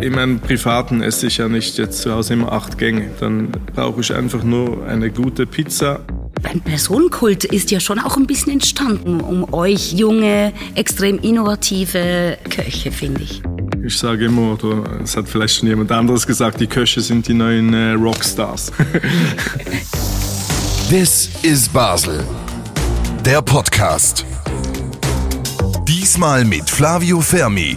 In meinem Privaten esse ich ja nicht jetzt zu Hause immer acht Gänge. Dann brauche ich einfach nur eine gute Pizza. Ein Personenkult ist ja schon auch ein bisschen entstanden um euch junge, extrem innovative Köche, finde ich. Ich sage immer, oder es hat vielleicht schon jemand anderes gesagt, die Köche sind die neuen äh, Rockstars. This is Basel. Der Podcast. Diesmal mit Flavio Fermi,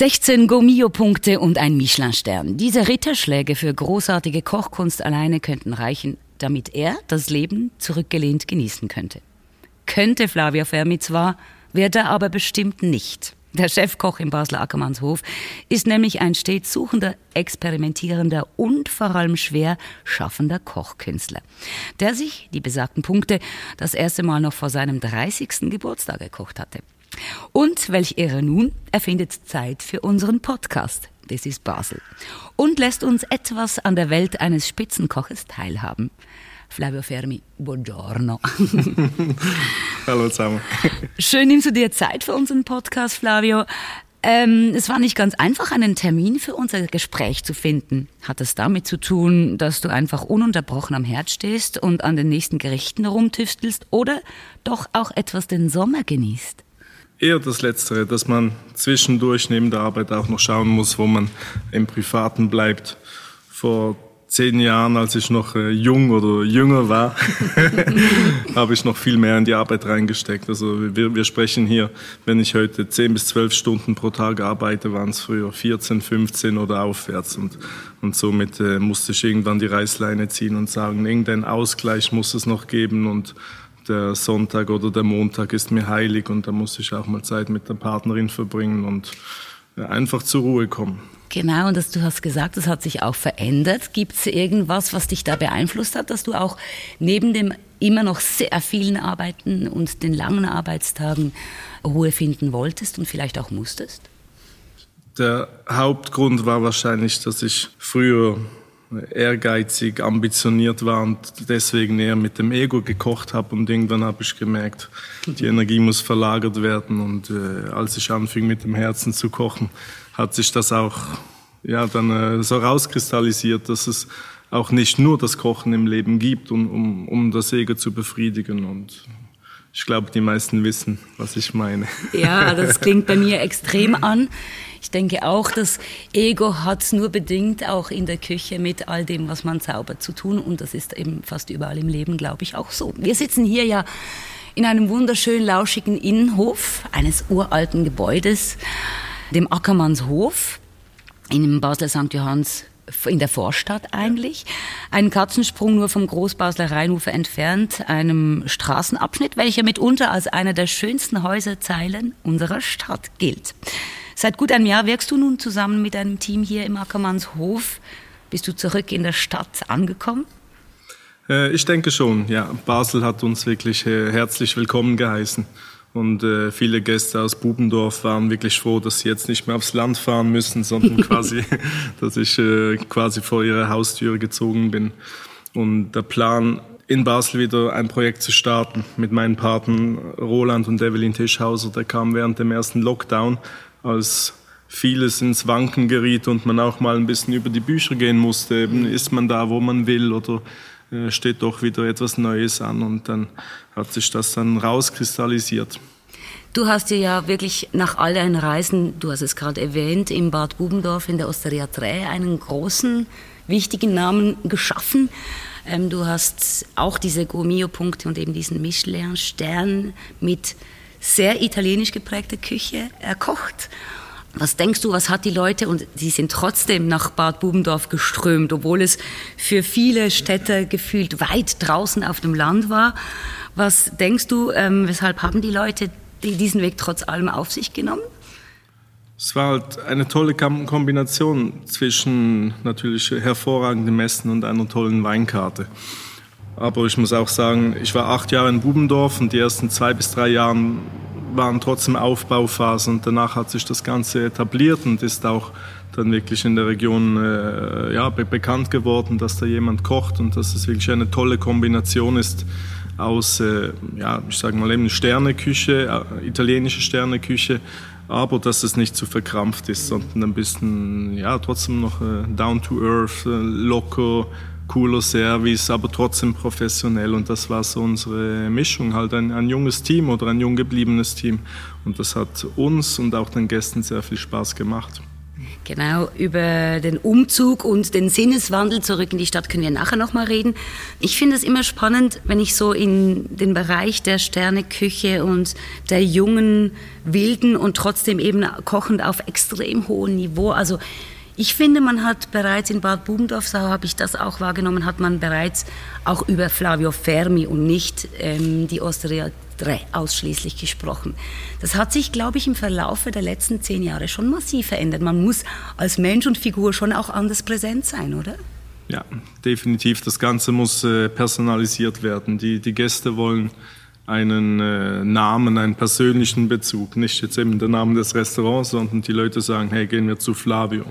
16 Gomio-Punkte und ein Michelin-Stern. Diese Ritterschläge für großartige Kochkunst alleine könnten reichen, damit er das Leben zurückgelehnt genießen könnte. Könnte Flavia Fermi zwar, wird er aber bestimmt nicht. Der Chefkoch im Basler Ackermannshof ist nämlich ein stets suchender, experimentierender und vor allem schwer schaffender Kochkünstler, der sich die besagten Punkte das erste Mal noch vor seinem 30. Geburtstag gekocht hatte. Und welch Ehre nun, er findet Zeit für unseren Podcast. Das ist Basel. Und lässt uns etwas an der Welt eines Spitzenkoches teilhaben. Flavio Fermi, buongiorno. Hallo zusammen. Schön nimmst du dir Zeit für unseren Podcast, Flavio. Ähm, es war nicht ganz einfach, einen Termin für unser Gespräch zu finden. Hat es damit zu tun, dass du einfach ununterbrochen am Herd stehst und an den nächsten Gerichten rumtüftelst oder doch auch etwas den Sommer genießt? Eher das Letztere, dass man zwischendurch neben der Arbeit auch noch schauen muss, wo man im Privaten bleibt. Vor zehn Jahren, als ich noch äh, jung oder jünger war, habe ich noch viel mehr in die Arbeit reingesteckt. Also wir, wir sprechen hier, wenn ich heute zehn bis zwölf Stunden pro Tag arbeite, waren es früher 14, 15 oder aufwärts. Und, und somit äh, musste ich irgendwann die Reißleine ziehen und sagen, irgendeinen Ausgleich muss es noch geben und der Sonntag oder der Montag ist mir heilig und da muss ich auch mal Zeit mit der Partnerin verbringen und ja, einfach zur Ruhe kommen. Genau, und das, du hast gesagt, das hat sich auch verändert. Gibt es irgendwas, was dich da beeinflusst hat, dass du auch neben dem immer noch sehr vielen Arbeiten und den langen Arbeitstagen Ruhe finden wolltest und vielleicht auch musstest? Der Hauptgrund war wahrscheinlich, dass ich früher ehrgeizig, ambitioniert war und deswegen eher mit dem Ego gekocht habe und irgendwann habe ich gemerkt, die Energie muss verlagert werden und äh, als ich anfing mit dem Herzen zu kochen, hat sich das auch ja, dann äh, so rauskristallisiert, dass es auch nicht nur das Kochen im Leben gibt, um, um, um das Ego zu befriedigen. Und ich glaube, die meisten wissen, was ich meine. Ja, das klingt bei mir extrem an. Ich denke auch, das Ego hat es nur bedingt auch in der Küche mit all dem, was man zaubert, zu tun. Und das ist eben fast überall im Leben, glaube ich, auch so. Wir sitzen hier ja in einem wunderschön lauschigen Innenhof eines uralten Gebäudes dem Ackermannshof in Basel St. Johanns in der Vorstadt eigentlich. Ein Katzensprung nur vom Großbasler Rheinufer entfernt, einem Straßenabschnitt, welcher mitunter als einer der schönsten Häuserzeilen unserer Stadt gilt. Seit gut einem Jahr wirkst du nun zusammen mit deinem Team hier im Ackermannshof. Bist du zurück in der Stadt angekommen? Äh, ich denke schon, ja. Basel hat uns wirklich äh, herzlich willkommen geheißen. Und äh, viele Gäste aus Bubendorf waren wirklich froh, dass sie jetzt nicht mehr aufs Land fahren müssen, sondern quasi, dass ich äh, quasi vor ihre Haustür gezogen bin. Und der Plan, in Basel wieder ein Projekt zu starten mit meinen Paten Roland und Evelyn Tischhauser, der kam während dem ersten Lockdown, als vieles ins Wanken geriet und man auch mal ein bisschen über die Bücher gehen musste. Eben, ist man da, wo man will oder steht doch wieder etwas Neues an und dann hat sich das dann rauskristallisiert. Du hast dir ja wirklich nach all deinen Reisen, du hast es gerade erwähnt, im Bad Bubendorf in der Osteria Tre einen großen, wichtigen Namen geschaffen. Ähm, du hast auch diese Gourmio-Punkte und eben diesen Michelin-Stern mit sehr italienisch geprägter Küche erkocht. Was denkst du, was hat die Leute und sie sind trotzdem nach Bad Bubendorf geströmt, obwohl es für viele Städte gefühlt weit draußen auf dem Land war. Was denkst du, ähm, weshalb haben die Leute diesen Weg trotz allem auf sich genommen? Es war halt eine tolle Kombination zwischen natürlich hervorragendem Essen und einer tollen Weinkarte. Aber ich muss auch sagen, ich war acht Jahre in Bubendorf und die ersten zwei bis drei Jahre waren trotzdem Aufbauphase und danach hat sich das Ganze etabliert und ist auch dann wirklich in der Region äh, ja, be bekannt geworden, dass da jemand kocht und dass es wirklich eine tolle Kombination ist aus, äh, ja, ich sage mal eben Sterneküche, äh, italienische Sterneküche, aber dass es nicht zu verkrampft ist, sondern ein bisschen, ja, trotzdem noch äh, down to earth, äh, locker, cooler Service, aber trotzdem professionell. Und das war so unsere Mischung, halt ein, ein junges Team oder ein jung gebliebenes Team. Und das hat uns und auch den Gästen sehr viel Spaß gemacht. Genau, über den Umzug und den Sinneswandel zurück in die Stadt können wir nachher nochmal reden. Ich finde es immer spannend, wenn ich so in den Bereich der Sterneküche und der jungen, wilden und trotzdem eben kochend auf extrem hohem Niveau, also ich finde, man hat bereits in Bad Bubendorf, so habe ich das auch wahrgenommen, hat man bereits auch über Flavio Fermi und nicht ähm, die Osteria ausschließlich gesprochen. Das hat sich, glaube ich, im Verlaufe der letzten zehn Jahre schon massiv verändert. Man muss als Mensch und Figur schon auch anders präsent sein, oder? Ja, definitiv. Das Ganze muss äh, personalisiert werden. Die, die Gäste wollen einen äh, Namen, einen persönlichen Bezug. Nicht jetzt eben der Name des Restaurants, sondern die Leute sagen, hey, gehen wir zu Flavio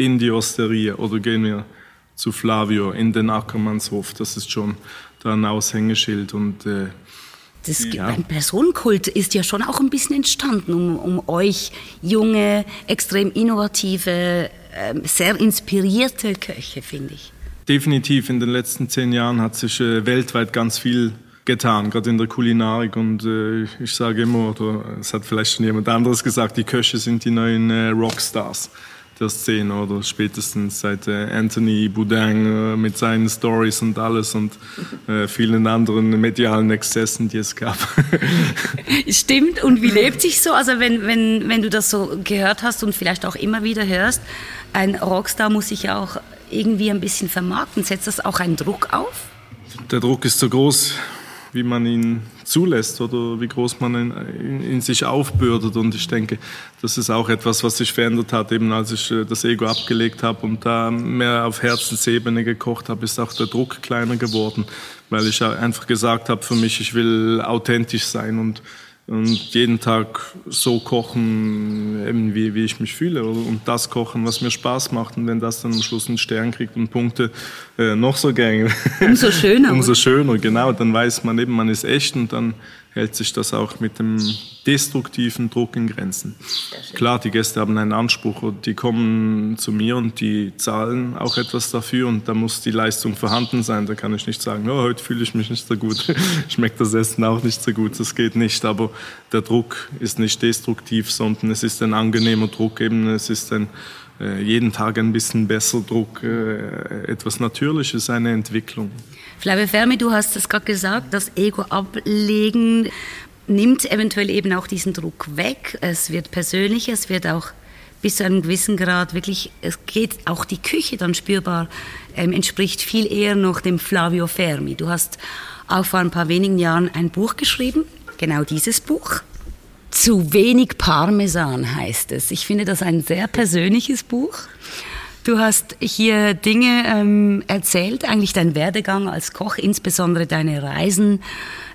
in die Osteria oder gehen wir zu Flavio in den Ackermannshof. Das ist schon da ein Aushängeschild und äh, das, ja. Ein Personenkult ist ja schon auch ein bisschen entstanden, um, um euch junge, extrem innovative, äh, sehr inspirierte Köche, finde ich. Definitiv. In den letzten zehn Jahren hat sich äh, weltweit ganz viel getan, gerade in der Kulinarik. Und äh, ich sage immer, oder es hat vielleicht schon jemand anderes gesagt, die Köche sind die neuen äh, Rockstars der Szene oder spätestens seit äh, Anthony Boudin äh, mit seinen Stories und alles und äh, vielen anderen medialen Exzessen, die es gab. Stimmt. Und wie lebt sich so? Also wenn, wenn, wenn du das so gehört hast und vielleicht auch immer wieder hörst, ein Rockstar muss sich ja auch irgendwie ein bisschen vermarkten. Setzt das auch einen Druck auf? Der Druck ist so groß, wie man ihn zulässt oder wie groß man in, in, in, sich aufbürdet. Und ich denke, das ist auch etwas, was sich verändert hat, eben als ich äh, das Ego abgelegt habe und da mehr auf Herzensebene gekocht habe, ist auch der Druck kleiner geworden, weil ich einfach gesagt habe für mich, ich will authentisch sein und und jeden Tag so kochen, eben wie, wie ich mich fühle und das kochen, was mir Spaß macht und wenn das dann am Schluss einen Stern kriegt und Punkte äh, noch so gern. Umso schöner. Umso schöner, genau. Dann weiß man eben, man ist echt und dann hält sich das auch mit dem destruktiven Druck in Grenzen. Klar, die Gäste haben einen Anspruch und die kommen zu mir und die zahlen auch etwas dafür und da muss die Leistung vorhanden sein. Da kann ich nicht sagen, oh, heute fühle ich mich nicht so gut, schmeckt das Essen auch nicht so gut, das geht nicht. Aber der Druck ist nicht destruktiv, sondern es ist ein angenehmer Druck, eben es ist ein äh, jeden Tag ein bisschen besser Druck, äh, etwas Natürliches, eine Entwicklung. Flavio Fermi, du hast es gerade gesagt, das Ego ablegen nimmt eventuell eben auch diesen Druck weg. Es wird persönlicher, es wird auch bis zu einem gewissen Grad wirklich, es geht auch die Küche dann spürbar, ähm, entspricht viel eher noch dem Flavio Fermi. Du hast auch vor ein paar wenigen Jahren ein Buch geschrieben, genau dieses Buch. Zu wenig Parmesan heißt es. Ich finde das ein sehr persönliches Buch. Du hast hier Dinge ähm, erzählt, eigentlich dein Werdegang als Koch, insbesondere deine Reisen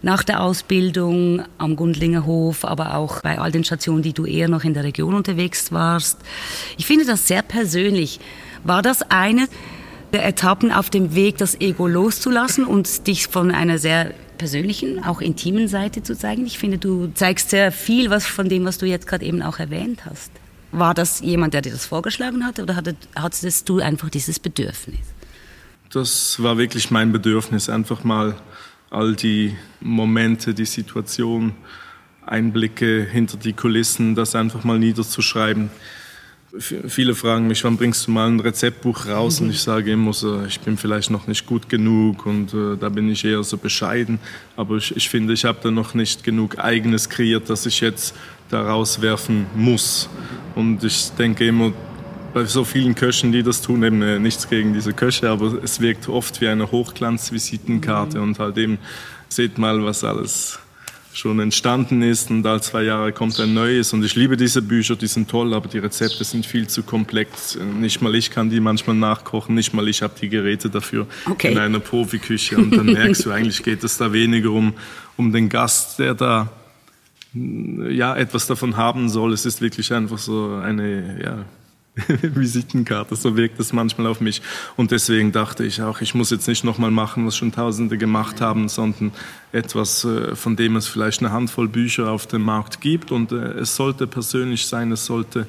nach der Ausbildung am Gundlinger Hof, aber auch bei all den Stationen, die du eher noch in der Region unterwegs warst. Ich finde das sehr persönlich. War das eine der Etappen auf dem Weg, das Ego loszulassen und dich von einer sehr persönlichen, auch intimen Seite zu zeigen? Ich finde, du zeigst sehr viel was von dem, was du jetzt gerade eben auch erwähnt hast. War das jemand, der dir das vorgeschlagen hat oder hattest du einfach dieses Bedürfnis? Das war wirklich mein Bedürfnis, einfach mal all die Momente, die Situation, Einblicke hinter die Kulissen, das einfach mal niederzuschreiben. Viele fragen mich, wann bringst du mal ein Rezeptbuch raus? Und ich sage immer so, ich bin vielleicht noch nicht gut genug und äh, da bin ich eher so bescheiden. Aber ich, ich finde, ich habe da noch nicht genug Eigenes kreiert, dass ich jetzt da rauswerfen muss. Und ich denke immer, bei so vielen Köchen, die das tun, eben äh, nichts gegen diese Köche, aber es wirkt oft wie eine Hochglanzvisitenkarte mhm. und halt eben seht mal, was alles schon entstanden ist und alle zwei Jahre kommt ein neues. Und ich liebe diese Bücher, die sind toll, aber die Rezepte sind viel zu komplex. Nicht mal ich kann die manchmal nachkochen, nicht mal ich habe die Geräte dafür okay. in einer Profiküche. Und dann merkst du, eigentlich geht es da weniger um, um den Gast, der da ja, etwas davon haben soll. Es ist wirklich einfach so eine, ja, Visitenkarte, so wirkt es manchmal auf mich. Und deswegen dachte ich auch, ich muss jetzt nicht nochmal machen, was schon Tausende gemacht haben, sondern etwas, äh, von dem es vielleicht eine Handvoll Bücher auf dem Markt gibt. Und äh, es sollte persönlich sein, es sollte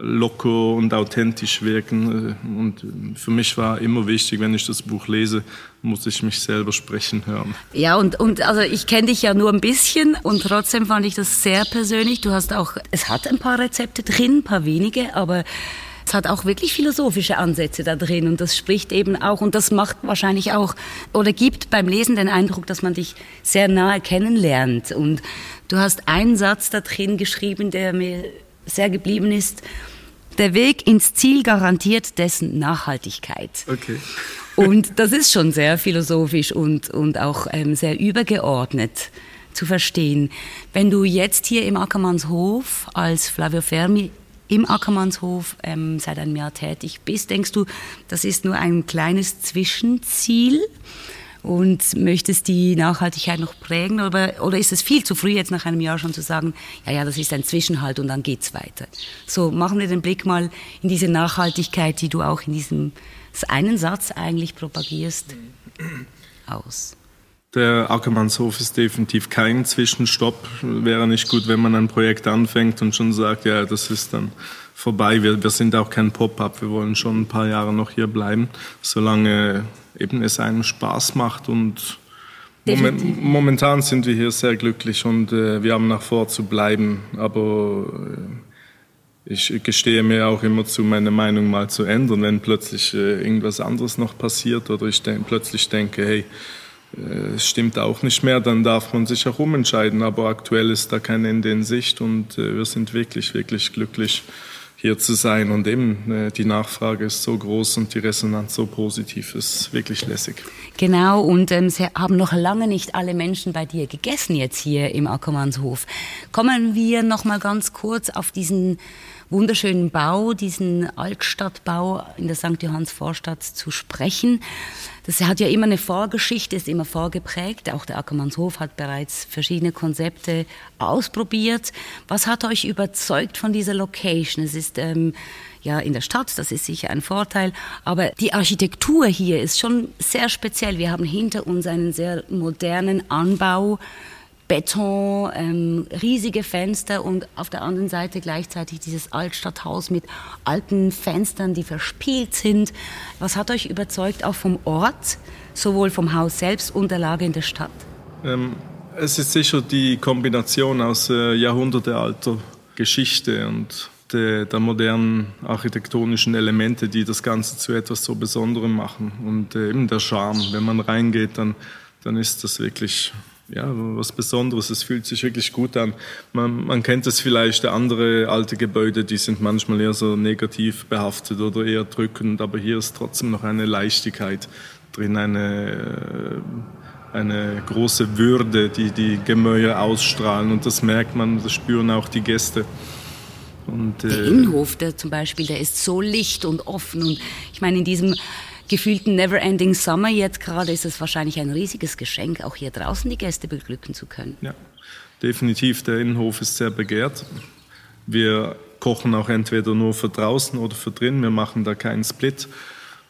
locker und authentisch wirken. Und für mich war immer wichtig, wenn ich das Buch lese, muss ich mich selber sprechen hören. Ja, und, und also ich kenne dich ja nur ein bisschen und trotzdem fand ich das sehr persönlich. Du hast auch, es hat ein paar Rezepte drin, ein paar wenige, aber es hat auch wirklich philosophische Ansätze da drin und das spricht eben auch und das macht wahrscheinlich auch oder gibt beim Lesen den Eindruck, dass man dich sehr nahe kennenlernt und du hast einen Satz da drin geschrieben, der mir sehr geblieben ist. Der Weg ins Ziel garantiert dessen Nachhaltigkeit. Okay. Und das ist schon sehr philosophisch und, und auch ähm, sehr übergeordnet zu verstehen. Wenn du jetzt hier im Ackermannshof als Flavio Fermi im Ackermannshof ähm, seit einem Jahr tätig bist, denkst du, das ist nur ein kleines Zwischenziel? Und möchtest die Nachhaltigkeit noch prägen oder, oder ist es viel zu früh jetzt nach einem Jahr schon zu sagen, ja, ja, das ist ein Zwischenhalt und dann geht's weiter. So, machen wir den Blick mal in diese Nachhaltigkeit, die du auch in diesem einen Satz eigentlich propagierst, aus. Der Ackermannshof ist definitiv kein Zwischenstopp. Wäre nicht gut, wenn man ein Projekt anfängt und schon sagt, ja, das ist dann vorbei. Wir, wir sind auch kein Pop-up. Wir wollen schon ein paar Jahre noch hier bleiben, solange eben es einem Spaß macht und Moment, momentan sind wir hier sehr glücklich und äh, wir haben nach vor zu bleiben, aber äh, ich gestehe mir auch immer zu, meine Meinung mal zu ändern, wenn plötzlich äh, irgendwas anderes noch passiert oder ich de plötzlich denke, hey, äh, es stimmt auch nicht mehr, dann darf man sich auch umentscheiden, aber aktuell ist da kein Ende in Sicht und äh, wir sind wirklich, wirklich glücklich hier zu sein. Und eben äh, die Nachfrage ist so groß und die Resonanz so positiv, ist wirklich lässig. Genau, und ähm, Sie haben noch lange nicht alle Menschen bei dir gegessen jetzt hier im Ackermannshof. Kommen wir noch mal ganz kurz auf diesen wunderschönen Bau, diesen Altstadtbau in der St. Johanns Vorstadt zu sprechen. Das hat ja immer eine Vorgeschichte, ist immer vorgeprägt. Auch der Ackermannshof hat bereits verschiedene Konzepte ausprobiert. Was hat euch überzeugt von dieser Location? Es ist ähm, ja in der Stadt, das ist sicher ein Vorteil, aber die Architektur hier ist schon sehr speziell. Wir haben hinter uns einen sehr modernen Anbau Beton, ähm, riesige Fenster und auf der anderen Seite gleichzeitig dieses Altstadthaus mit alten Fenstern, die verspielt sind. Was hat euch überzeugt, auch vom Ort, sowohl vom Haus selbst und der Lage in der Stadt? Ähm, es ist sicher die Kombination aus äh, jahrhundertealter Geschichte und der, der, modernen architektonischen Elemente, die das Ganze zu etwas so Besonderem machen. Und äh, eben der Charme, wenn man reingeht, dann, dann ist das wirklich ja, was Besonderes. Es fühlt sich wirklich gut an. Man, man kennt es vielleicht, andere alte Gebäude, die sind manchmal eher so negativ behaftet oder eher drückend, aber hier ist trotzdem noch eine Leichtigkeit drin, eine, äh, eine große Würde, die die Gemäuer ausstrahlen und das merkt man, das spüren auch die Gäste. Und, äh, der Innenhof, der zum Beispiel, der ist so licht und offen und ich meine, in diesem gefühlten Never-Ending Summer jetzt gerade ist es wahrscheinlich ein riesiges Geschenk, auch hier draußen die Gäste beglücken zu können. Ja, definitiv. Der Innenhof ist sehr begehrt. Wir kochen auch entweder nur für draußen oder für drin. Wir machen da keinen Split.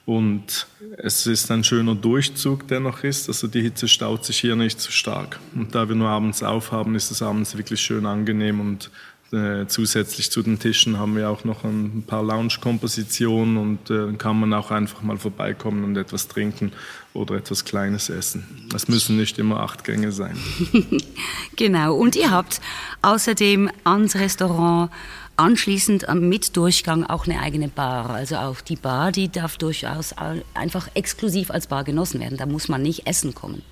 Und es ist ein schöner Durchzug, der noch ist. Also die Hitze staut sich hier nicht so stark. Und da wir nur abends aufhaben, ist es abends wirklich schön angenehm und äh, zusätzlich zu den Tischen haben wir auch noch ein paar Lounge-Kompositionen und äh, kann man auch einfach mal vorbeikommen und etwas trinken oder etwas Kleines essen. Es müssen nicht immer acht Gänge sein. genau. Und ihr habt außerdem ans Restaurant anschließend mit Durchgang auch eine eigene Bar. Also auch die Bar, die darf durchaus einfach exklusiv als Bar genossen werden. Da muss man nicht essen kommen.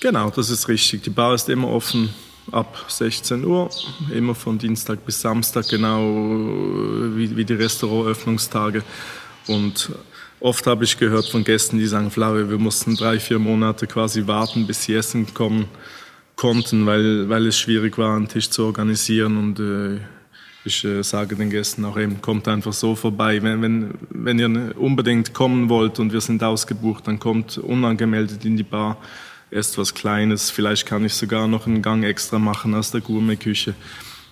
Genau, das ist richtig. Die Bar ist immer offen ab 16 Uhr, immer von Dienstag bis Samstag, genau wie, wie die Restaurantöffnungstage. Und oft habe ich gehört von Gästen, die sagen, Flaue, wir mussten drei, vier Monate quasi warten, bis sie essen kommen. konnten, weil, weil es schwierig war, einen Tisch zu organisieren und äh, ich äh, sage den Gästen auch eben, kommt einfach so vorbei. Wenn, wenn, wenn ihr unbedingt kommen wollt und wir sind ausgebucht, dann kommt unangemeldet in die Bar, esst was Kleines. Vielleicht kann ich sogar noch einen Gang extra machen aus der Gourmet-Küche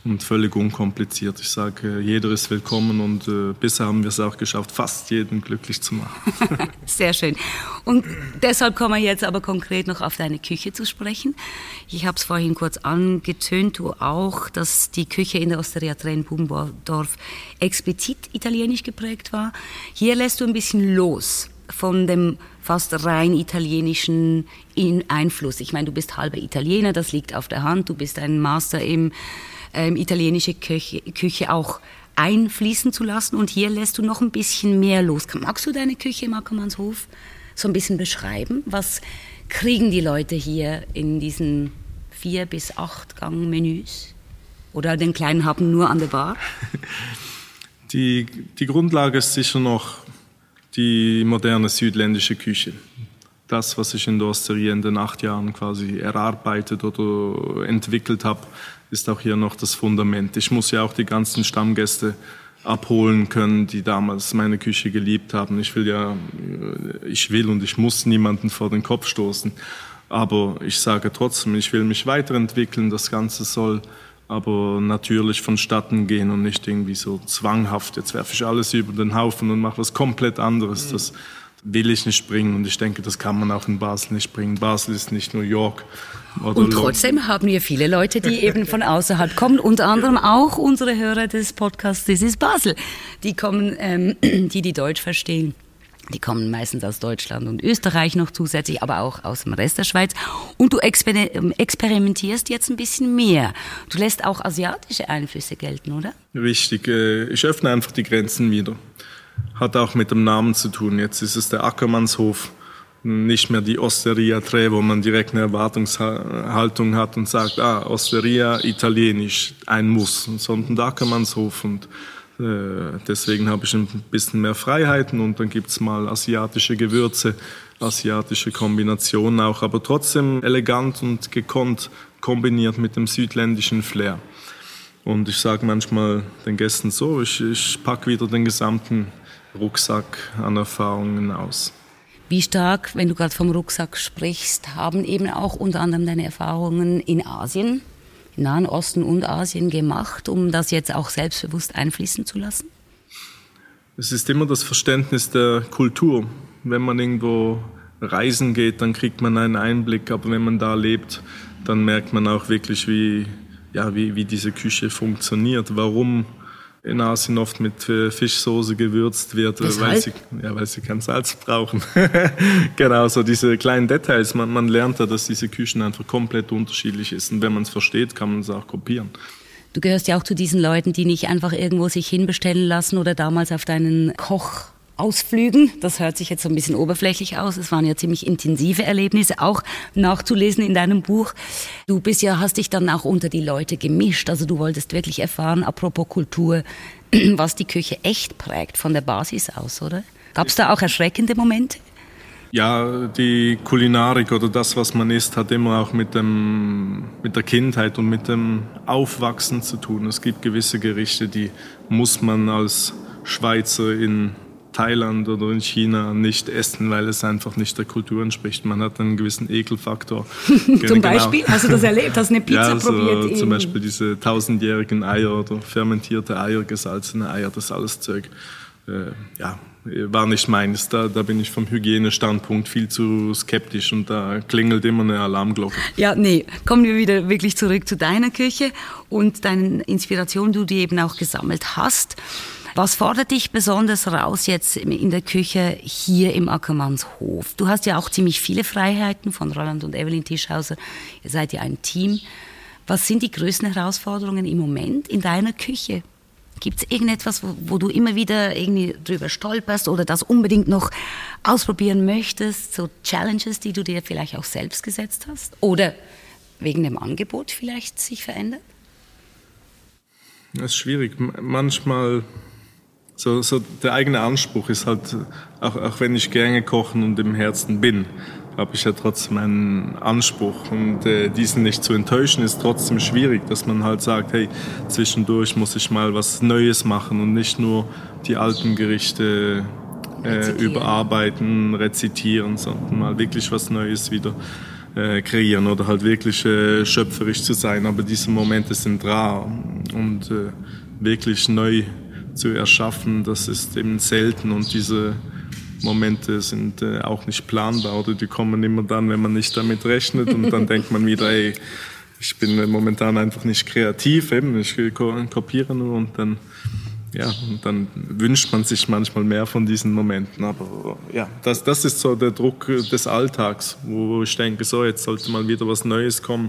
und völlig unkompliziert. Ich sage, jeder ist willkommen und äh, bisher haben wir es auch geschafft, fast jeden glücklich zu machen. Sehr schön. Und deshalb kommen wir jetzt aber konkret noch auf deine Küche zu sprechen. Ich habe es vorhin kurz angetönt, du auch, dass die Küche in der Osteria Tren Bubendorf explizit italienisch geprägt war. Hier lässt du ein bisschen los von dem fast rein italienischen Einfluss. Ich meine, du bist halber Italiener, das liegt auf der Hand. Du bist ein Master im ähm, italienische Küche, Küche auch einfließen zu lassen. Und hier lässt du noch ein bisschen mehr los. Magst du deine Küche im Ackermannshof so ein bisschen beschreiben? Was kriegen die Leute hier in diesen vier bis acht Gang Menüs? Oder den kleinen Happen nur an der Bar? Die, die Grundlage ist sicher noch die moderne südländische Küche. Das, was ich in der Osteria in den acht Jahren quasi erarbeitet oder entwickelt habe, ist auch hier noch das Fundament. Ich muss ja auch die ganzen Stammgäste abholen können, die damals meine Küche geliebt haben. Ich will ja, ich will und ich muss niemanden vor den Kopf stoßen. Aber ich sage trotzdem, ich will mich weiterentwickeln. Das Ganze soll aber natürlich vonstatten gehen und nicht irgendwie so zwanghaft. Jetzt werfe ich alles über den Haufen und mache was komplett anderes. Das, will ich nicht bringen. Und ich denke, das kann man auch in Basel nicht bringen. Basel ist nicht New York. und trotzdem haben wir viele Leute, die eben von außerhalb kommen, unter anderem auch unsere Hörer des Podcasts This is Basel. Die kommen, ähm, die die Deutsch verstehen. Die kommen meistens aus Deutschland und Österreich noch zusätzlich, aber auch aus dem Rest der Schweiz. Und du exper experimentierst jetzt ein bisschen mehr. Du lässt auch asiatische Einflüsse gelten, oder? Richtig. Äh, ich öffne einfach die Grenzen wieder hat auch mit dem Namen zu tun. Jetzt ist es der Ackermannshof, nicht mehr die Osteria Tre, wo man direkt eine Erwartungshaltung hat und sagt, ah, Osteria italienisch, ein Muss, sondern der Ackermannshof. Und deswegen habe ich ein bisschen mehr Freiheiten und dann gibt's mal asiatische Gewürze, asiatische Kombinationen auch, aber trotzdem elegant und gekonnt kombiniert mit dem südländischen Flair. Und ich sage manchmal den Gästen so, ich, ich packe wieder den gesamten Rucksack an Erfahrungen aus. Wie stark, wenn du gerade vom Rucksack sprichst, haben eben auch unter anderem deine Erfahrungen in Asien, Nahen Osten und Asien gemacht, um das jetzt auch selbstbewusst einfließen zu lassen? Es ist immer das Verständnis der Kultur. Wenn man irgendwo reisen geht, dann kriegt man einen Einblick, aber wenn man da lebt, dann merkt man auch wirklich, wie, ja, wie, wie diese Küche funktioniert, warum in Asien oft mit äh, Fischsoße gewürzt wird, weil sie, ja, weil sie kein Salz brauchen. genau, so diese kleinen Details. Man, man lernt ja, dass diese Küchen einfach komplett unterschiedlich sind. Und wenn man es versteht, kann man es auch kopieren. Du gehörst ja auch zu diesen Leuten, die nicht einfach irgendwo sich hinbestellen lassen oder damals auf deinen Koch Ausflügen. Das hört sich jetzt so ein bisschen oberflächlich aus. Es waren ja ziemlich intensive Erlebnisse, auch nachzulesen in deinem Buch. Du bist ja, hast dich dann auch unter die Leute gemischt. Also du wolltest wirklich erfahren, apropos Kultur, was die Küche echt prägt von der Basis aus, oder? Gab es da auch erschreckende Momente? Ja, die Kulinarik oder das, was man isst, hat immer auch mit, dem, mit der Kindheit und mit dem Aufwachsen zu tun. Es gibt gewisse Gerichte, die muss man als Schweizer in Thailand oder in China nicht essen, weil es einfach nicht der Kultur entspricht. Man hat einen gewissen Ekelfaktor. zum genau. Beispiel? Hast du das erlebt? Hast du eine Pizza ja, also probiert? Zum Beispiel diese tausendjährigen Eier oder fermentierte Eier, gesalzene Eier, das alles Zeug. Äh, ja, war nicht meines. Da, da bin ich vom Hygienestandpunkt viel zu skeptisch und da klingelt immer eine Alarmglocke. Ja, nee, kommen wir wieder wirklich zurück zu deiner Küche und deinen Inspirationen, die du eben auch gesammelt hast. Was fordert dich besonders raus jetzt in der Küche hier im Ackermannshof? Du hast ja auch ziemlich viele Freiheiten von Roland und Evelyn Tischhauser. Ihr seid ja ein Team. Was sind die größten Herausforderungen im Moment in deiner Küche? Gibt es irgendetwas, wo, wo, du immer wieder irgendwie drüber stolperst oder das unbedingt noch ausprobieren möchtest? So Challenges, die du dir vielleicht auch selbst gesetzt hast? Oder wegen dem Angebot vielleicht sich verändert? Das ist schwierig. Manchmal so, so der eigene Anspruch ist halt, auch, auch wenn ich gerne kochen und im Herzen bin, habe ich ja trotzdem einen Anspruch. Und äh, diesen nicht zu enttäuschen, ist trotzdem schwierig, dass man halt sagt, hey, zwischendurch muss ich mal was Neues machen und nicht nur die alten Gerichte äh, überarbeiten, rezitieren, sondern mal wirklich was Neues wieder äh, kreieren oder halt wirklich äh, schöpferisch zu sein. Aber diese Momente sind rar und äh, wirklich neu zu erschaffen, das ist eben selten und diese Momente sind äh, auch nicht planbar oder die kommen immer dann, wenn man nicht damit rechnet und dann denkt man wieder, ey, ich bin momentan einfach nicht kreativ, eben, ich kopiere nur und dann ja, und dann wünscht man sich manchmal mehr von diesen Momenten. Aber ja, das, das ist so der Druck des Alltags, wo ich denke, so, jetzt sollte mal wieder was Neues kommen.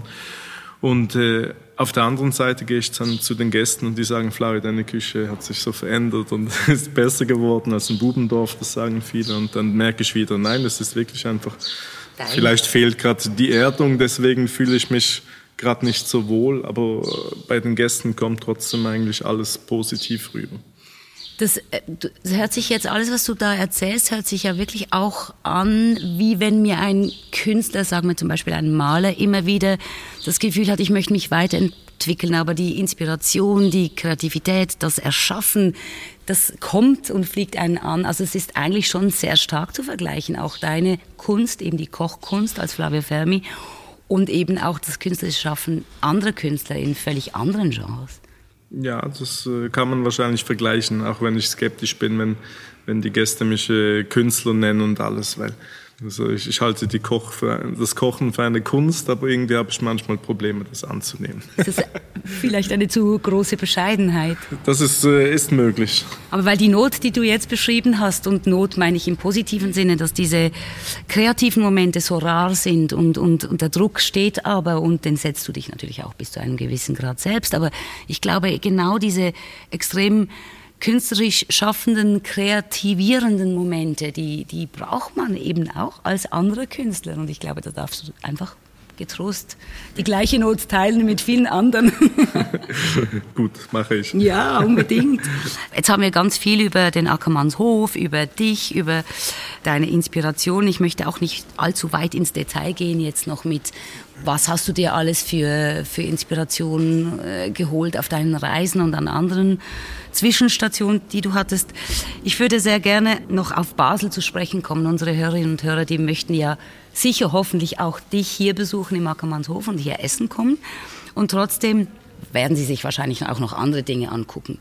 Und äh, auf der anderen Seite gehe ich dann zu den Gästen und die sagen, Flari, deine Küche hat sich so verändert und ist besser geworden als in Bubendorf, das sagen viele. Und dann merke ich wieder, nein, das ist wirklich einfach, Dein. vielleicht fehlt gerade die Erdung, deswegen fühle ich mich gerade nicht so wohl, aber bei den Gästen kommt trotzdem eigentlich alles positiv rüber. Das, äh, das, hört sich jetzt alles, was du da erzählst, hört sich ja wirklich auch an, wie wenn mir ein Künstler, sagen wir zum Beispiel ein Maler, immer wieder das Gefühl hat, ich möchte mich weiterentwickeln, aber die Inspiration, die Kreativität, das Erschaffen, das kommt und fliegt einen an. Also es ist eigentlich schon sehr stark zu vergleichen. Auch deine Kunst, eben die Kochkunst als Flavio Fermi und eben auch das künstlerische Schaffen anderer Künstler in völlig anderen Genres. Ja, das äh, kann man wahrscheinlich vergleichen, auch wenn ich skeptisch bin, wenn, wenn die Gäste mich äh, Künstler nennen und alles, weil also ich, ich halte Koch für, das Kochen für eine Kunst, aber irgendwie habe ich manchmal Probleme, das anzunehmen. Das ist vielleicht eine zu große Bescheidenheit. Das ist, äh, ist möglich. Aber weil die Not, die du jetzt beschrieben hast, und Not meine ich im positiven Sinne, dass diese kreativen Momente so rar sind und, und, und der Druck steht aber, und den setzt du dich natürlich auch bis zu einem gewissen Grad selbst. Aber ich glaube, genau diese extrem künstlerisch schaffenden, kreativierenden Momente, die, die braucht man eben auch als andere Künstler. Und ich glaube, da darfst du einfach getrost die gleiche Not teilen mit vielen anderen. Gut, mache ich. Ja, unbedingt. Jetzt haben wir ganz viel über den Ackermannshof, über dich, über deine Inspiration. Ich möchte auch nicht allzu weit ins Detail gehen jetzt noch mit, was hast du dir alles für, für Inspiration äh, geholt auf deinen Reisen und an anderen Zwischenstationen, die du hattest. Ich würde sehr gerne noch auf Basel zu sprechen kommen. Unsere Hörerinnen und Hörer, die möchten ja sicher hoffentlich auch dich hier besuchen im Ackermannshof und hier essen kommen. Und trotzdem werden sie sich wahrscheinlich auch noch andere Dinge angucken.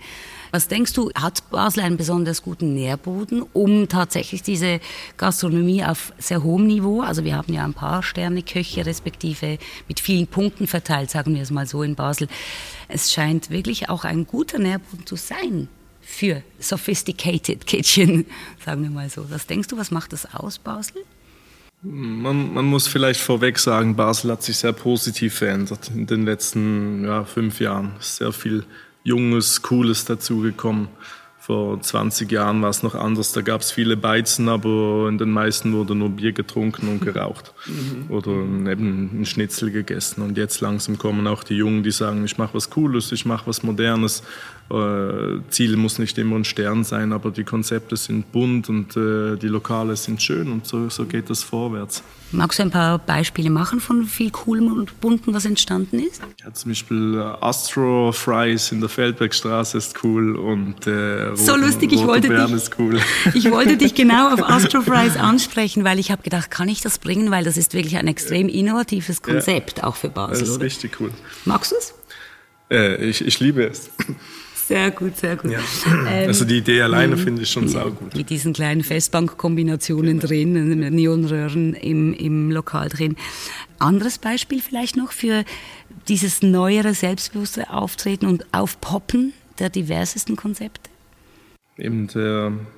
Was denkst du, hat Basel einen besonders guten Nährboden, um tatsächlich diese Gastronomie auf sehr hohem Niveau, also wir haben ja ein paar Sterneköche respektive mit vielen Punkten verteilt, sagen wir es mal so in Basel. Es scheint wirklich auch ein guter Nährboden zu sein für Sophisticated Kitchen, sagen wir mal so. Was denkst du, was macht das aus, Basel? Man, man, muss vielleicht vorweg sagen, Basel hat sich sehr positiv verändert in den letzten ja, fünf Jahren. Sehr viel Junges, Cooles dazugekommen. Vor 20 Jahren war es noch anders. Da gab es viele Beizen, aber in den meisten wurde nur Bier getrunken und geraucht. Mhm. Oder eben ein Schnitzel gegessen. Und jetzt langsam kommen auch die Jungen, die sagen, ich mache was Cooles, ich mache was Modernes. Äh, Ziel muss nicht immer ein Stern sein, aber die Konzepte sind bunt und äh, die Lokale sind schön und so, so geht das vorwärts. Magst du ein paar Beispiele machen von viel Coolem und Bunten, was entstanden ist? Ja, zum Beispiel äh, Astro Fries in der Feldbergstraße ist cool und äh, So lustig, ich wollte, dich, cool. ich wollte dich genau auf Astro Fries ansprechen, weil ich habe gedacht, kann ich das bringen, weil das ist wirklich ein extrem innovatives Konzept, ja, auch für Basel. Das ist oder? richtig cool. Magst du es? Äh, ich, ich liebe es. Sehr gut, sehr gut. Ja. Ähm, also die Idee alleine finde ich schon saugut. Mit diesen kleinen Festbankkombinationen drin, Neonröhren im, im Lokal drin. Anderes Beispiel vielleicht noch für dieses neuere, selbstbewusste Auftreten und Aufpoppen der diversesten Konzepte? Eben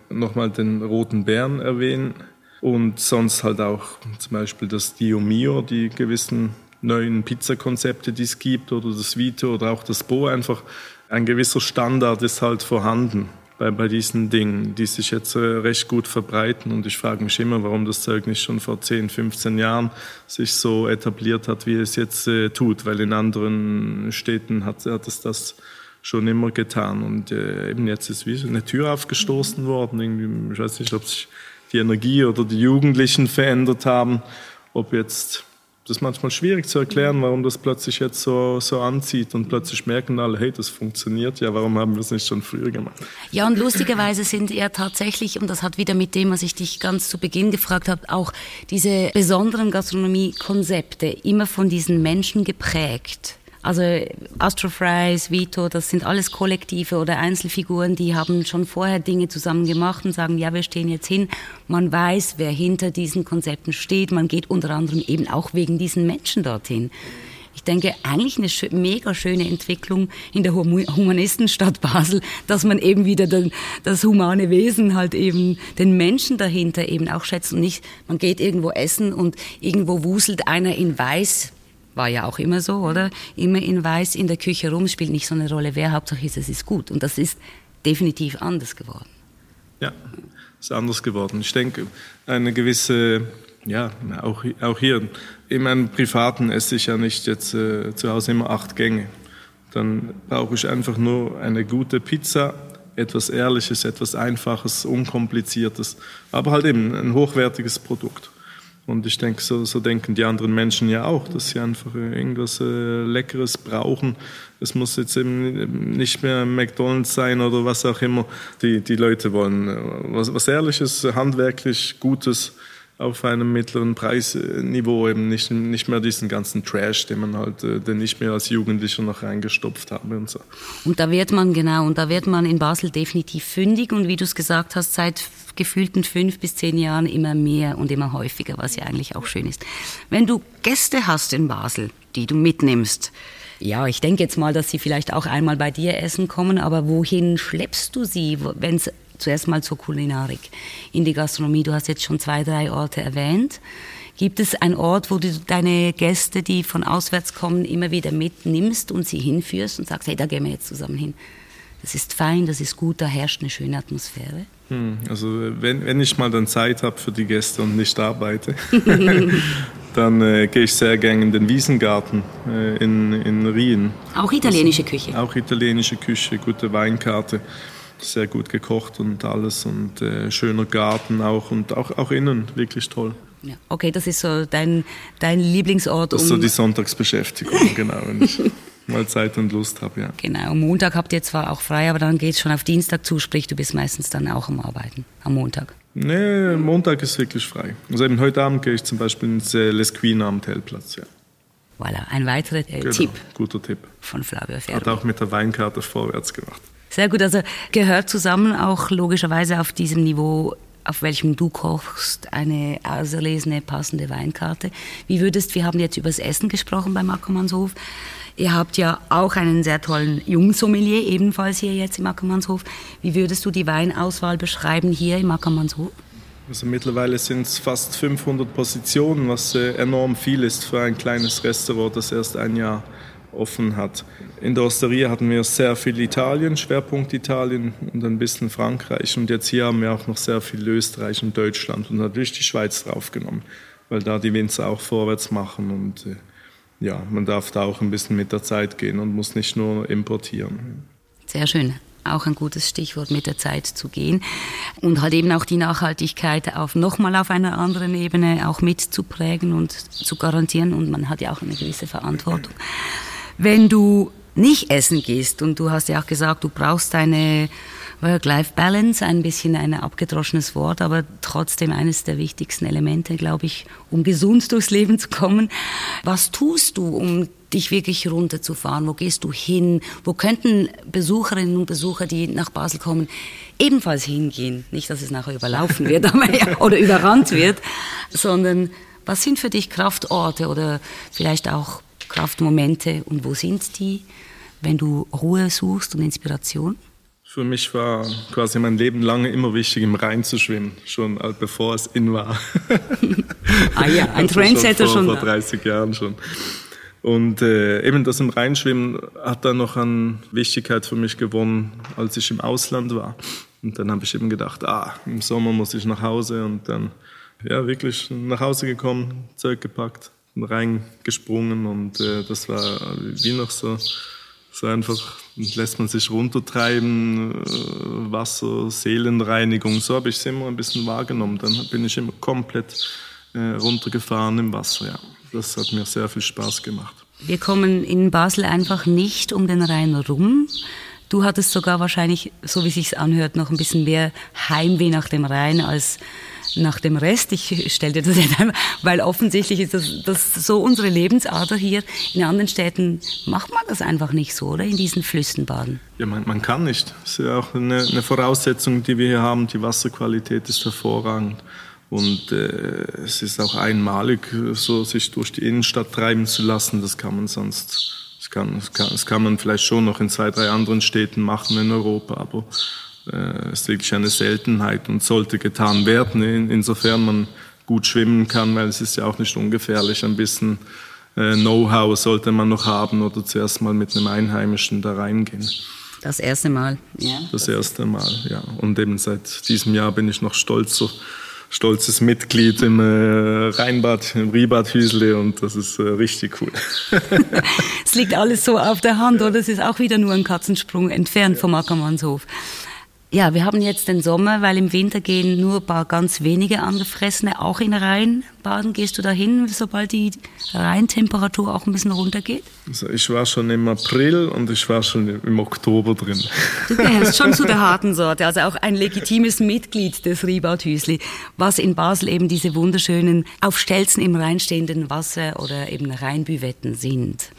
nochmal den roten Bären erwähnen und sonst halt auch zum Beispiel das Dio Mio, die gewissen neuen Pizzakonzepte, die es gibt, oder das Vito oder auch das Bo einfach ein gewisser Standard ist halt vorhanden bei, bei diesen Dingen, die sich jetzt äh, recht gut verbreiten. Und ich frage mich immer, warum das Zeug nicht schon vor 10, 15 Jahren sich so etabliert hat, wie es jetzt äh, tut. Weil in anderen Städten hat, hat es das schon immer getan. Und äh, eben jetzt ist wie eine Tür aufgestoßen worden. Irgendwie, ich weiß nicht, ob sich die Energie oder die Jugendlichen verändert haben ob jetzt das ist manchmal schwierig zu erklären, warum das plötzlich jetzt so, so anzieht und plötzlich merken alle, hey, das funktioniert ja, warum haben wir es nicht schon früher gemacht? Ja, und lustigerweise sind ja tatsächlich, und das hat wieder mit dem, was ich dich ganz zu Beginn gefragt habe, auch diese besonderen Gastronomiekonzepte immer von diesen Menschen geprägt. Also Astrofries, Vito, das sind alles Kollektive oder Einzelfiguren, die haben schon vorher Dinge zusammen gemacht und sagen, ja, wir stehen jetzt hin. Man weiß, wer hinter diesen Konzepten steht. Man geht unter anderem eben auch wegen diesen Menschen dorthin. Ich denke, eigentlich eine mega schöne Entwicklung in der Humanistenstadt Basel, dass man eben wieder den, das humane Wesen halt eben, den Menschen dahinter eben auch schätzt und nicht, man geht irgendwo essen und irgendwo wuselt einer in Weiß war ja auch immer so, oder? Immer in Weiß in der Küche rum, spielt nicht so eine Rolle. Wer Hauptsache ist, es ist gut. Und das ist definitiv anders geworden. Ja, ist anders geworden. Ich denke, eine gewisse, ja, auch, auch hier, in meinem Privaten esse ich ja nicht jetzt äh, zu Hause immer acht Gänge. Dann brauche ich einfach nur eine gute Pizza, etwas Ehrliches, etwas Einfaches, Unkompliziertes, aber halt eben ein hochwertiges Produkt. Und ich denke, so, so denken die anderen Menschen ja auch, dass sie einfach irgendwas äh, Leckeres brauchen. Es muss jetzt eben nicht mehr McDonalds sein oder was auch immer. Die, die Leute wollen äh, was, was Ehrliches, handwerklich Gutes auf einem mittleren Preisniveau eben nicht, nicht mehr diesen ganzen Trash, den man halt, äh, den ich mir als Jugendlicher noch reingestopft habe und so. Und da wird man, genau, und da wird man in Basel definitiv fündig und wie du es gesagt hast, seit gefühlten fünf bis zehn Jahren immer mehr und immer häufiger, was ja eigentlich auch schön ist. Wenn du Gäste hast in Basel, die du mitnimmst, ja, ich denke jetzt mal, dass sie vielleicht auch einmal bei dir essen kommen, aber wohin schleppst du sie, wenn es zuerst mal zur Kulinarik, in die Gastronomie. Du hast jetzt schon zwei, drei Orte erwähnt. Gibt es einen Ort, wo du deine Gäste, die von auswärts kommen, immer wieder mitnimmst und sie hinführst und sagst, hey, da gehen wir jetzt zusammen hin? Das ist fein, das ist gut, da herrscht eine schöne Atmosphäre. Hm, also wenn, wenn ich mal dann Zeit habe für die Gäste und nicht arbeite, dann äh, gehe ich sehr gerne in den Wiesengarten äh, in, in Rien. Auch italienische Küche? Auch italienische Küche, gute Weinkarte sehr gut gekocht und alles und äh, schöner Garten auch und auch, auch innen wirklich toll. Ja. Okay, das ist so dein, dein Lieblingsort. Das ist um so die Sonntagsbeschäftigung, genau, wenn ich mal Zeit und Lust habe, ja. Genau, Montag habt ihr zwar auch frei, aber dann geht es schon auf Dienstag zu, sprich du bist meistens dann auch am Arbeiten, am Montag. Nee, Montag ist wirklich frei. Also eben heute Abend gehe ich zum Beispiel ins äh, Les Queen am Tellplatz, ja. Voilà, ein weiterer äh, genau, Tipp. Guter Tipp. Von Flavio Ferro. Hat auch mit der Weinkarte vorwärts gemacht. Sehr gut, also gehört zusammen auch logischerweise auf diesem Niveau, auf welchem du kochst, eine auserlesene, passende Weinkarte. Wie würdest, wir haben jetzt über das Essen gesprochen beim Ackermannshof. Ihr habt ja auch einen sehr tollen Jungsommelier, ebenfalls hier jetzt im Ackermannshof. Wie würdest du die Weinauswahl beschreiben hier im Ackermannshof? Also mittlerweile sind es fast 500 Positionen, was äh, enorm viel ist für ein kleines Restaurant, das erst ein Jahr offen hat. In der Osteria hatten wir sehr viel Italien, Schwerpunkt Italien und ein bisschen Frankreich. Und jetzt hier haben wir auch noch sehr viel Österreich und Deutschland und natürlich die Schweiz draufgenommen, weil da die Winzer auch vorwärts machen und äh, ja, man darf da auch ein bisschen mit der Zeit gehen und muss nicht nur importieren. Sehr schön auch ein gutes Stichwort mit der Zeit zu gehen und halt eben auch die Nachhaltigkeit auf nochmal auf einer anderen Ebene auch mitzuprägen und zu garantieren und man hat ja auch eine gewisse Verantwortung. Wenn du nicht essen gehst und du hast ja auch gesagt, du brauchst deine Work-Life-Balance, ein bisschen ein abgedroschenes Wort, aber trotzdem eines der wichtigsten Elemente, glaube ich, um gesund durchs Leben zu kommen. Was tust du, um dich wirklich runterzufahren? Wo gehst du hin? Wo könnten Besucherinnen und Besucher, die nach Basel kommen, ebenfalls hingehen? Nicht, dass es nachher überlaufen wird oder überrannt wird, sondern was sind für dich Kraftorte oder vielleicht auch Kraftmomente und wo sind die, wenn du Ruhe suchst und Inspiration? Für mich war quasi mein Leben lang immer wichtig, im Rhein zu schwimmen, schon bevor es in war. ah ja, ein also Trendsetter schon. Vor, vor 30 Jahren schon. Und äh, eben das im Rheinschwimmen hat dann noch an Wichtigkeit für mich gewonnen, als ich im Ausland war. Und dann habe ich eben gedacht, ah, im Sommer muss ich nach Hause und dann ja wirklich nach Hause gekommen, Zeug gepackt, reingesprungen und äh, das war wie noch so so einfach lässt man sich runtertreiben, äh, Wasser, Seelenreinigung, so habe ich es immer ein bisschen wahrgenommen. Dann bin ich immer komplett äh, runtergefahren im Wasser. Ja. Das hat mir sehr viel Spaß gemacht. Wir kommen in Basel einfach nicht um den Rhein rum. Du hattest sogar wahrscheinlich, so wie sich's anhört, noch ein bisschen mehr Heimweh nach dem Rhein als nach dem Rest. Ich stelle dir das jetzt einmal, weil offensichtlich ist das, das so unsere Lebensader hier. In anderen Städten macht man das einfach nicht so, oder? In diesen Flüssen baden. Ja, man, man kann nicht. Das ist ja auch eine, eine, Voraussetzung, die wir hier haben. Die Wasserqualität ist hervorragend. Und äh, es ist auch einmalig, so sich durch die Innenstadt treiben zu lassen. Das kann man sonst das kann, das kann, das kann man vielleicht schon noch in zwei, drei anderen Städten machen in Europa, aber ist wirklich eine Seltenheit und sollte getan werden, in, insofern man gut schwimmen kann, weil es ist ja auch nicht ungefährlich. Ein bisschen äh, Know-how sollte man noch haben oder zuerst mal mit einem Einheimischen da reingehen. Das erste Mal, ja. Das erste Mal, ja. Und eben seit diesem Jahr bin ich noch stolz so stolzes Mitglied im äh, Rheinbad, im Ribad Hüsle und das ist äh, richtig cool. es liegt alles so auf der Hand, oder? Es ist auch wieder nur ein Katzensprung entfernt vom Ackermannshof. Ja, wir haben jetzt den Sommer, weil im Winter gehen nur ein paar ganz wenige Angefressene auch in Rhein baden. Gehst du dahin, sobald die Rheintemperatur auch ein bisschen runtergeht? Also ich war schon im April und ich war schon im Oktober drin. Du gehörst schon zu der harten Sorte, also auch ein legitimes Mitglied des Ribaut-Hüsli, was in Basel eben diese wunderschönen, auf Stelzen im Rhein stehenden Wasser- oder eben Rheinbüvetten sind.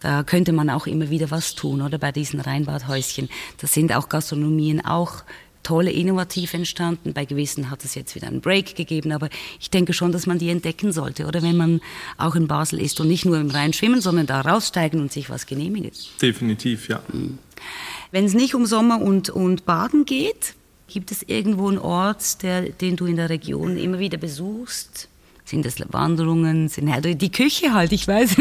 Da könnte man auch immer wieder was tun, oder bei diesen Rheinbadhäuschen. Da sind auch Gastronomien auch tolle, innovativ entstanden. Bei gewissen hat es jetzt wieder einen Break gegeben, aber ich denke schon, dass man die entdecken sollte, oder wenn man auch in Basel ist und nicht nur im Rhein schwimmen, sondern da raussteigen und sich was genehmigen. Definitiv, ja. Mhm. Wenn es nicht um Sommer und, und Baden geht, gibt es irgendwo einen Ort, der, den du in der Region immer wieder besuchst? Sind das Wanderungen? Sind halt die Küche halt? Ich weiß,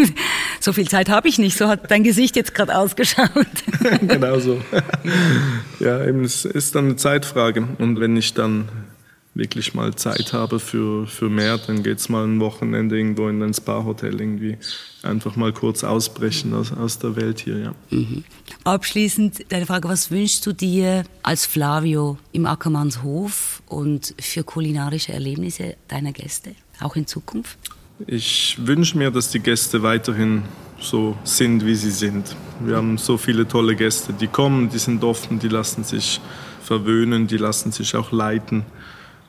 so viel Zeit habe ich nicht. So hat dein Gesicht jetzt gerade ausgeschaut. genau so. Ja, eben, es ist dann eine Zeitfrage. Und wenn ich dann wirklich mal Zeit habe für, für mehr, dann geht es mal ein Wochenende irgendwo in ein Spa-Hotel irgendwie. Einfach mal kurz ausbrechen aus, aus der Welt hier, ja. Mhm. Abschließend deine Frage, was wünschst du dir als Flavio im Ackermannshof und für kulinarische Erlebnisse deiner Gäste, auch in Zukunft? Ich wünsche mir, dass die Gäste weiterhin so sind, wie sie sind. Wir haben so viele tolle Gäste, die kommen, die sind offen, die lassen sich verwöhnen, die lassen sich auch leiten.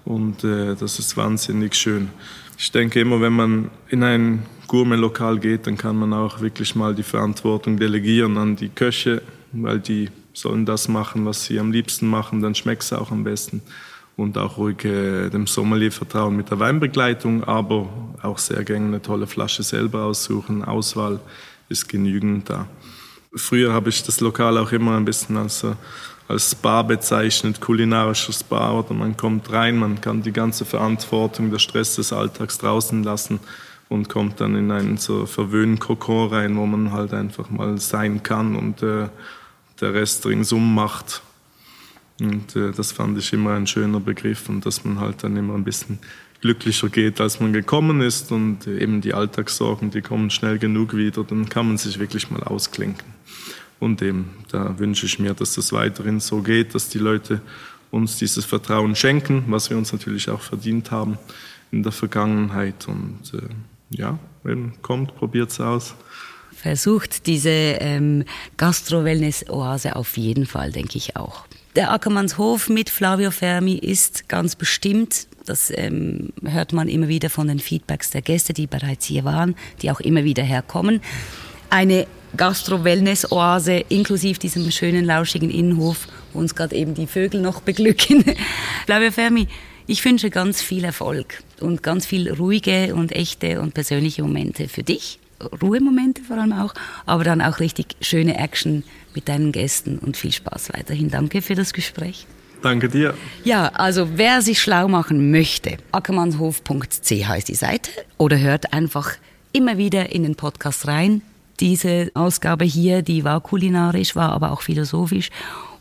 Und äh, das ist wahnsinnig schön. Ich denke immer, wenn man in ein Gourmet-Lokal geht, dann kann man auch wirklich mal die Verantwortung delegieren an die Köche, weil die sollen das machen, was sie am liebsten machen, dann schmeckt es auch am besten. Und auch ruhig äh, dem Sommelier vertrauen mit der Weinbegleitung, aber auch sehr gerne eine tolle Flasche selber aussuchen. Auswahl ist genügend da. Früher habe ich das Lokal auch immer ein bisschen als äh, als Spa bezeichnet, kulinarisches Spa, oder man kommt rein, man kann die ganze Verantwortung, der Stress des Alltags draußen lassen und kommt dann in einen so verwöhnten Kokon rein, wo man halt einfach mal sein kann und äh, der Rest ringsum macht. Und äh, das fand ich immer ein schöner Begriff und dass man halt dann immer ein bisschen glücklicher geht, als man gekommen ist und eben die Alltagssorgen, die kommen schnell genug wieder, dann kann man sich wirklich mal ausklinken. Und eben, da wünsche ich mir, dass das weiterhin so geht, dass die Leute uns dieses Vertrauen schenken, was wir uns natürlich auch verdient haben in der Vergangenheit. Und äh, ja, eben, kommt, probiert es aus. Versucht diese ähm, Gastro-Wellness-Oase auf jeden Fall, denke ich auch. Der Ackermannshof mit Flavio Fermi ist ganz bestimmt, das ähm, hört man immer wieder von den Feedbacks der Gäste, die bereits hier waren, die auch immer wieder herkommen, eine Gastro-Wellness-Oase inklusive diesem schönen, lauschigen Innenhof, wo uns gerade eben die Vögel noch beglücken. Flavio Fermi, ich wünsche ganz viel Erfolg und ganz viel ruhige und echte und persönliche Momente für dich. Ruhemomente vor allem auch, aber dann auch richtig schöne Action mit deinen Gästen und viel Spaß weiterhin. Danke für das Gespräch. Danke dir. Ja, also wer sich schlau machen möchte, ackermannshof.ch heißt die Seite oder hört einfach immer wieder in den Podcast rein. Diese Ausgabe hier, die war kulinarisch, war aber auch philosophisch.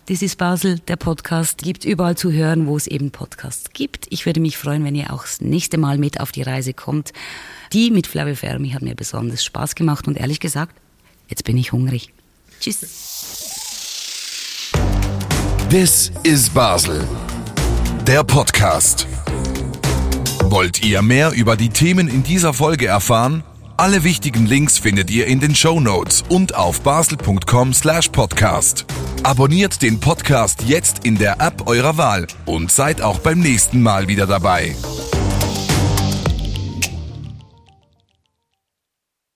Das ist Basel, der Podcast. Gibt überall zu hören, wo es eben Podcasts gibt. Ich würde mich freuen, wenn ihr auch das nächste Mal mit auf die Reise kommt. Die mit Flavio Fermi hat mir besonders Spaß gemacht und ehrlich gesagt, jetzt bin ich hungrig. Tschüss. This is Basel, der Podcast. Wollt ihr mehr über die Themen in dieser Folge erfahren? Alle wichtigen Links findet ihr in den Show Notes und auf basel.com slash podcast. Abonniert den Podcast jetzt in der App eurer Wahl und seid auch beim nächsten Mal wieder dabei.